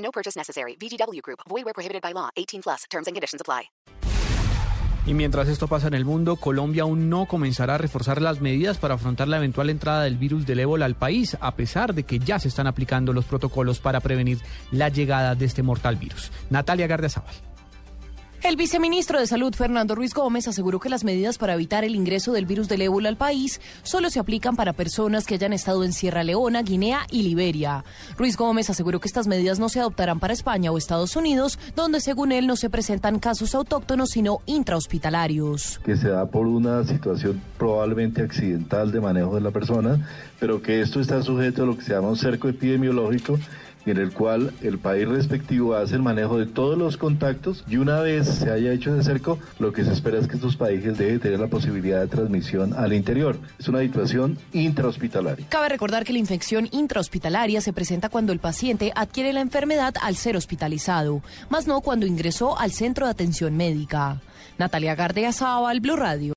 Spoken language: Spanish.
No purchase necessary. VGW Group. Void where prohibited by law. 18 plus. Terms and conditions apply. Y mientras esto pasa en el mundo, Colombia aún no comenzará a reforzar las medidas para afrontar la eventual entrada del virus del ébola al país, a pesar de que ya se están aplicando los protocolos para prevenir la llegada de este mortal virus. Natalia Gardiazabal. El viceministro de Salud, Fernando Ruiz Gómez, aseguró que las medidas para evitar el ingreso del virus del ébola al país solo se aplican para personas que hayan estado en Sierra Leona, Guinea y Liberia. Ruiz Gómez aseguró que estas medidas no se adoptarán para España o Estados Unidos, donde según él no se presentan casos autóctonos, sino intrahospitalarios. Que se da por una situación probablemente accidental de manejo de la persona, pero que esto está sujeto a lo que se llama un cerco epidemiológico en el cual el país respectivo hace el manejo de todos los contactos y una vez se haya hecho ese cerco, lo que se espera es que estos países dejen de tener la posibilidad de transmisión al interior. Es una situación intrahospitalaria. Cabe recordar que la infección intrahospitalaria se presenta cuando el paciente adquiere la enfermedad al ser hospitalizado, más no cuando ingresó al centro de atención médica. Natalia Gardea Blue Radio.